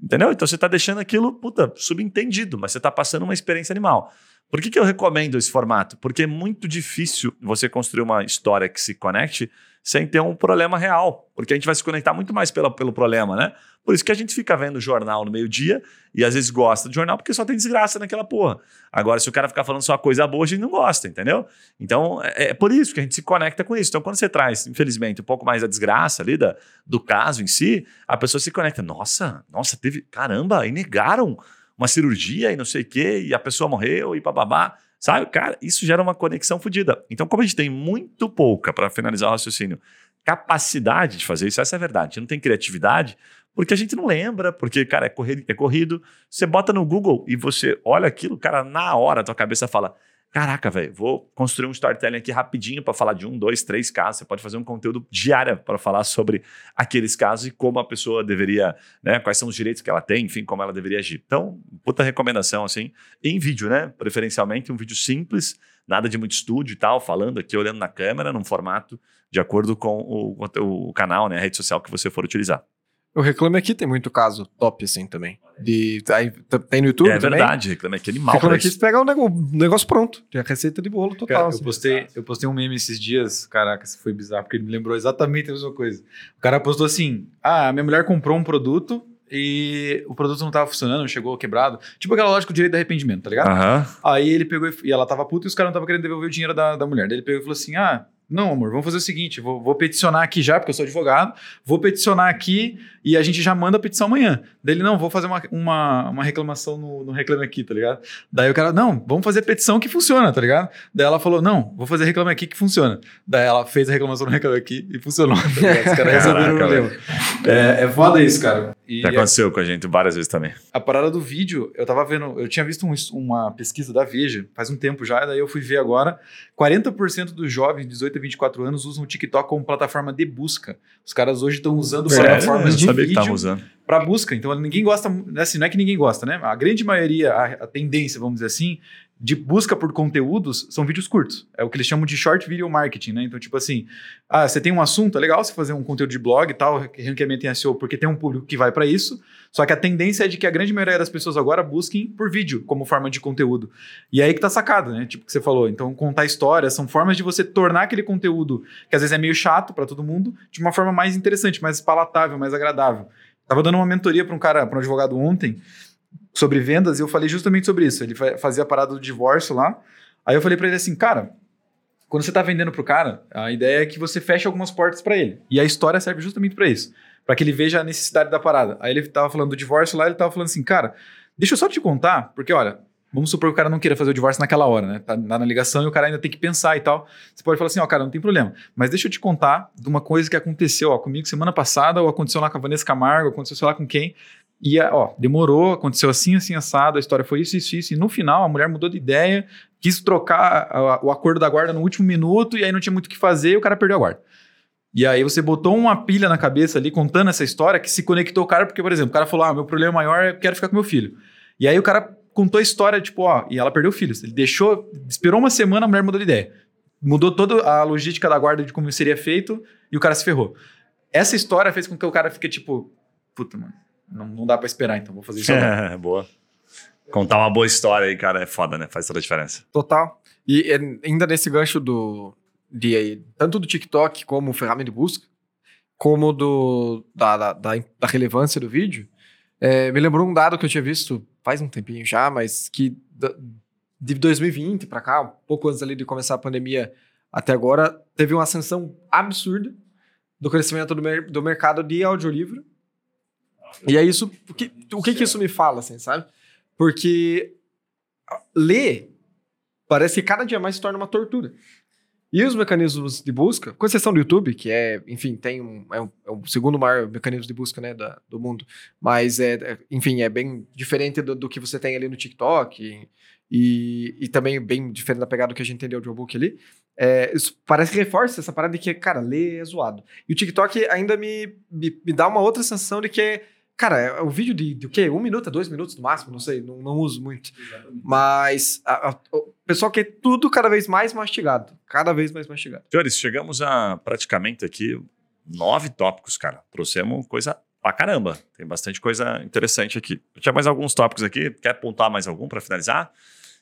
Entendeu? Então você está deixando aquilo, puta, subentendido, mas você está passando uma experiência animal. Por que, que eu recomendo esse formato? Porque é muito difícil você construir uma história que se conecte sem ter um problema real, porque a gente vai se conectar muito mais pela, pelo problema, né? Por isso que a gente fica vendo jornal no meio-dia e às vezes gosta de jornal porque só tem desgraça naquela porra. Agora, se o cara ficar falando só coisa boa, a gente não gosta, entendeu? Então, é, é por isso que a gente se conecta com isso. Então, quando você traz, infelizmente, um pouco mais da desgraça ali, da, do caso em si, a pessoa se conecta. Nossa, nossa, teve. Caramba, e negaram uma cirurgia e não sei o quê, e a pessoa morreu e bababá. Sabe, cara, isso gera uma conexão fodida. Então, como a gente tem muito pouca, para finalizar o raciocínio, capacidade de fazer isso, essa é a verdade. A gente não tem criatividade, porque a gente não lembra, porque, cara, é corrido, é corrido. Você bota no Google e você olha aquilo, cara, na hora a tua cabeça fala: Caraca, velho, vou construir um storytelling aqui rapidinho para falar de um, dois, três casos. Você pode fazer um conteúdo diário para falar sobre aqueles casos e como a pessoa deveria, né? Quais são os direitos que ela tem, enfim, como ela deveria agir. Então, puta recomendação, assim, em vídeo, né? Preferencialmente um vídeo simples, nada de muito estúdio e tal, falando aqui, olhando na câmera, num formato de acordo com o, o canal, né? A rede social que você for utilizar. O Reclame Aqui tem muito caso top, assim, também. De, aí, tem no YouTube É também. verdade, Reclame Aqui animal. Reclame Aqui, você pega o negócio pronto. Tem a receita de bolo total. Cara, eu, assim. postei, eu postei um meme esses dias, caraca, isso foi bizarro, porque ele me lembrou exatamente a mesma coisa. O cara postou assim: ah, minha mulher comprou um produto e o produto não tava funcionando, chegou quebrado. Tipo aquela lógica do direito de arrependimento, tá ligado? Aham. Aí ele pegou e, e ela tava puta e os caras não estavam querendo devolver o dinheiro da, da mulher. Daí ele pegou e falou assim: ah. Não, amor, vamos fazer o seguinte: vou, vou peticionar aqui já, porque eu sou advogado, vou peticionar aqui e a gente já manda a petição amanhã. Daí ele, não, vou fazer uma, uma, uma reclamação no, no Reclame Aqui, tá ligado? Daí o cara, não, vamos fazer petição que funciona, tá ligado? Daí ela falou, não, vou fazer Reclame Aqui que funciona. Daí ela fez a reclamação no Reclame Aqui e funcionou, tá ligado? Os caras resolveram o problema. É, é foda isso, cara. E Já aconteceu com a gente várias vezes também. a parada do vídeo, eu tava vendo, eu tinha visto um- uma pesquisa da Veja faz um tempo já, daí eu fui ver agora. 40% dos jovens de 18 a 24 anos usam o TikTok como plataforma de busca. Os caras hoje estão usando Sério? plataformas Eu de que vídeo para busca. Então ninguém gosta, assim, não é que ninguém gosta, né? A grande maioria, a, a tendência, vamos dizer assim, de busca por conteúdos são vídeos curtos. É o que eles chamam de short video marketing, né? Então, tipo assim, ah, você tem um assunto, é legal você fazer um conteúdo de blog e tal, ranqueamento em SEO, porque tem um público que vai para isso. Só que a tendência é de que a grande maioria das pessoas agora busquem por vídeo como forma de conteúdo. E é aí que tá sacado, né? Tipo que você falou. Então, contar histórias são formas de você tornar aquele conteúdo, que às vezes é meio chato para todo mundo, de uma forma mais interessante, mais palatável, mais agradável. Tava dando uma mentoria para um cara, para um advogado ontem, sobre vendas, eu falei justamente sobre isso. Ele fa- fazia a parada do divórcio lá. Aí eu falei para ele assim, cara, quando você tá vendendo pro cara, a ideia é que você feche algumas portas para ele. E a história serve justamente para isso, para que ele veja a necessidade da parada. Aí ele tava falando do divórcio lá, ele tava falando assim, cara, deixa eu só te contar, porque olha, vamos supor que o cara não queira fazer o divórcio naquela hora, né? Tá lá na ligação e o cara ainda tem que pensar e tal. Você pode falar assim, ó, cara, não tem problema, mas deixa eu te contar de uma coisa que aconteceu, ó, comigo semana passada, ou aconteceu lá com a Vanessa Camargo, aconteceu sei lá com quem. E, ó, demorou, aconteceu assim, assim, assado, a história foi isso, isso, isso. E no final, a mulher mudou de ideia, quis trocar a- o acordo da guarda no último minuto, e aí não tinha muito o que fazer, e o cara perdeu a guarda. E aí você botou uma pilha na cabeça ali, contando essa história, que se conectou o cara, porque, por exemplo, o cara falou, ah, meu problema maior é quero ficar com meu filho. E aí o cara contou a história, tipo, ó, e ela perdeu o filho. Ele deixou, esperou uma semana, a mulher mudou de ideia. Mudou toda a logística da guarda de como seria feito, e o cara se ferrou. Essa história fez com que o cara fique, tipo, puta, mano, não, não dá pra esperar, então vou fazer isso agora. Boa. Contar uma boa história aí, cara, é foda, né? Faz toda a diferença. Total. E é, ainda nesse gancho do. De, tanto do TikTok como ferramenta de busca, como do, da, da, da, da relevância do vídeo, é, me lembrou um dado que eu tinha visto faz um tempinho já, mas que de 2020 para cá, um pouco antes ali de começar a pandemia até agora, teve uma ascensão absurda do crescimento do, mer- do mercado de audiolivro. E é isso. O que, o que, que isso me fala, assim, sabe? Porque ler parece que cada dia mais se torna uma tortura. E os mecanismos de busca, com exceção do YouTube, que é, enfim, tem um, é, um, é o segundo maior mecanismo de busca né, da, do mundo, mas, é, é, enfim, é bem diferente do, do que você tem ali no TikTok e, e também bem diferente da pegada do que a gente entendeu de audiobook ali. É, isso parece que reforça essa parada de que, cara, ler é zoado. E o TikTok ainda me, me, me dá uma outra sensação de que, cara, é um vídeo de, de o quê? Um minuto a dois minutos no máximo, não sei, não, não uso muito. Mas a- a- o pessoal quer tudo cada vez mais mastigado. Cada vez mais mastigado. Senhores, chegamos a praticamente aqui nove tópicos, cara. Trouxemos coisa pra caramba. Tem bastante coisa interessante aqui. Eu tinha mais alguns tópicos aqui. Quer apontar mais algum para finalizar?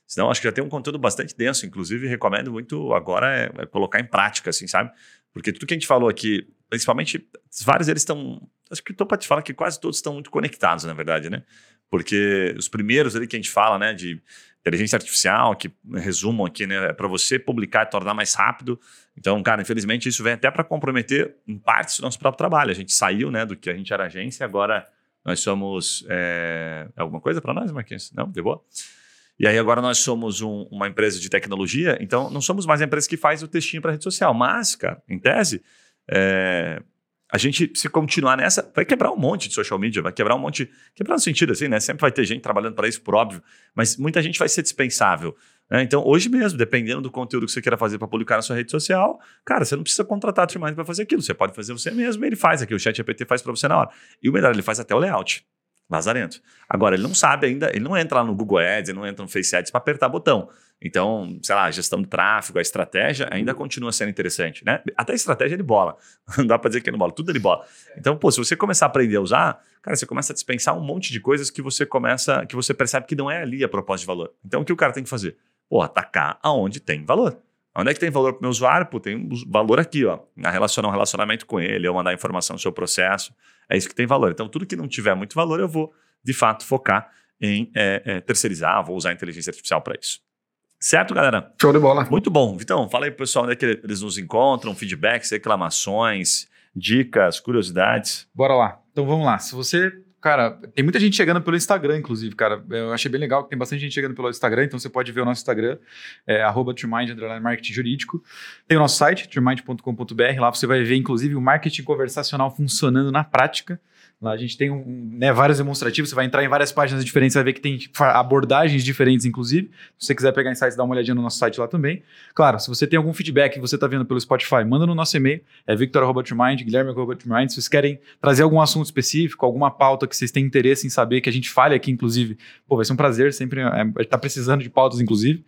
Senão, acho que já tem um conteúdo bastante denso. Inclusive, recomendo muito agora é, é colocar em prática, assim, sabe? Porque tudo que a gente falou aqui, principalmente, vários deles estão. Acho que estou para te falar que quase todos estão muito conectados, na verdade, né? Porque os primeiros ali que a gente fala, né, de inteligência artificial, que resumam aqui, né, é para você publicar e tornar mais rápido. Então, cara, infelizmente isso vem até para comprometer em partes o nosso próprio trabalho. A gente saiu, né, do que a gente era agência, agora nós somos é, alguma coisa para nós, Marquinhos? Não, de boa. E aí agora nós somos um- uma empresa de tecnologia, então não somos mais a empresa que faz o textinho para rede social. Mas, cara, em tese, é, a gente, se continuar nessa, vai quebrar um monte de social media, vai quebrar um monte. Quebrar no sentido assim, né? Sempre vai ter gente trabalhando para isso, por óbvio, mas muita gente vai ser dispensável. Né? Então, hoje mesmo, dependendo do conteúdo que você queira fazer para publicar na sua rede social, cara, você não precisa contratar Trimind para fazer aquilo. Você pode fazer você mesmo ele faz aqui. O chat GPT faz para você na hora. E o melhor, ele faz até o layout. Lazarento. Agora, ele não sabe ainda, ele não entra lá no Google Ads, ele não entra no Face Ads para apertar botão. Então, sei lá, a gestão do tráfego, a estratégia ainda continua sendo interessante, né? Até a estratégia ele bola. Não dá para dizer que ele bola, tudo ele bola. Então, pô, se você começar a aprender a usar, cara, você começa a dispensar um monte de coisas que você começa, que você percebe que não é ali a proposta de valor. Então, o que o cara tem que fazer? Pô, atacar aonde tem valor. Onde é que tem valor para o meu usuário? Pô, tem valor aqui, ó. Na relacionar um relacionamento com ele, eu mandar informação no seu processo. É isso que tem valor. Então, tudo que não tiver muito valor, eu vou, de fato, focar em é, é, terceirizar, vou usar a inteligência artificial para isso. Certo, galera? Show de bola. Muito bom. Vitão, fala aí pro pessoal onde é que eles nos encontram, feedbacks, reclamações, dicas, curiosidades. Bora lá. Então vamos lá. Se você Cara, tem muita gente chegando pelo Instagram, inclusive, cara. Eu achei bem legal que tem bastante gente chegando pelo Instagram, então você pode ver o nosso Instagram, é marketing jurídico. Tem o nosso site, trimind.com.br, lá você vai ver, inclusive, o marketing conversacional funcionando na prática. Lá a gente tem um, né, vários demonstrativos, você vai entrar em várias páginas diferentes, vai ver que tem abordagens diferentes, inclusive. Se você quiser pegar insights, dá uma olhadinha no nosso site lá também. Claro, se você tem algum feedback que você está vendo pelo Spotify, manda no nosso e-mail, é victor.mind, guilherme.mind. Se vocês querem trazer algum assunto específico, alguma pauta que vocês têm interesse em saber, que a gente fale aqui, inclusive, pô, vai ser um prazer, sempre é, está precisando de pautas, inclusive.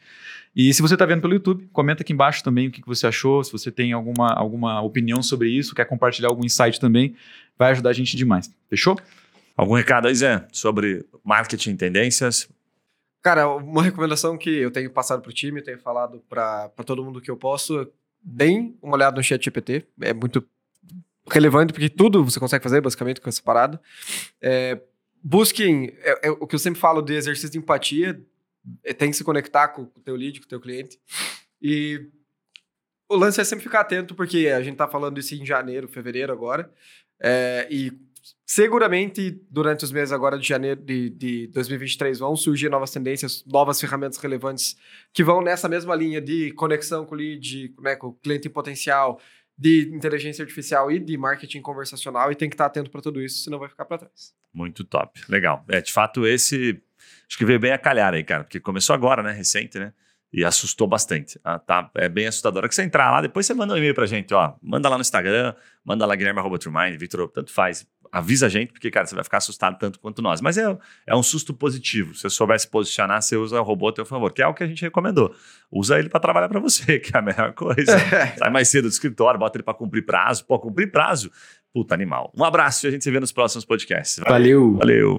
E se você está vendo pelo YouTube, comenta aqui embaixo também o que, que você achou, se você tem alguma, alguma opinião sobre isso, quer compartilhar algum insight também, vai ajudar a gente demais. Fechou? Algum recado aí, Zé, sobre marketing tendências? Cara, uma recomendação que eu tenho passado para o time, eu tenho falado para todo mundo que eu posso, deem uma olhada no chat GPT, é muito relevante, porque tudo você consegue fazer basicamente com essa parada. É, busquem, é, é, o que eu sempre falo de exercício de empatia, tem que se conectar com o teu lead, com o teu cliente. E o lance é sempre ficar atento, porque a gente tá falando isso em janeiro, fevereiro agora. É, e seguramente durante os meses agora de janeiro de, de 2023 vão surgir novas tendências, novas ferramentas relevantes que vão nessa mesma linha de conexão com o lead, né, com o cliente potencial, de inteligência artificial e de marketing conversacional e tem que estar atento para tudo isso, senão vai ficar para trás. Muito top, legal. É de fato esse Acho que veio bem a calhar aí, cara, porque começou agora, né? Recente, né? E assustou bastante. Ah, tá, é bem assustador. que você entrar lá, depois você manda um e-mail pra gente, ó. Manda lá no Instagram, manda lá Guilherme Vitor, tanto faz. Avisa a gente, porque, cara, você vai ficar assustado tanto quanto nós. Mas é, é um susto positivo. Se você soubesse posicionar, você usa o robô a teu favor, que é o que a gente recomendou. Usa ele para trabalhar para você, que é a melhor coisa. Sai mais cedo do escritório, bota ele para cumprir prazo. Pô, cumprir prazo. Puta animal. Um abraço e a gente se vê nos próximos podcasts. Valeu. Valeu.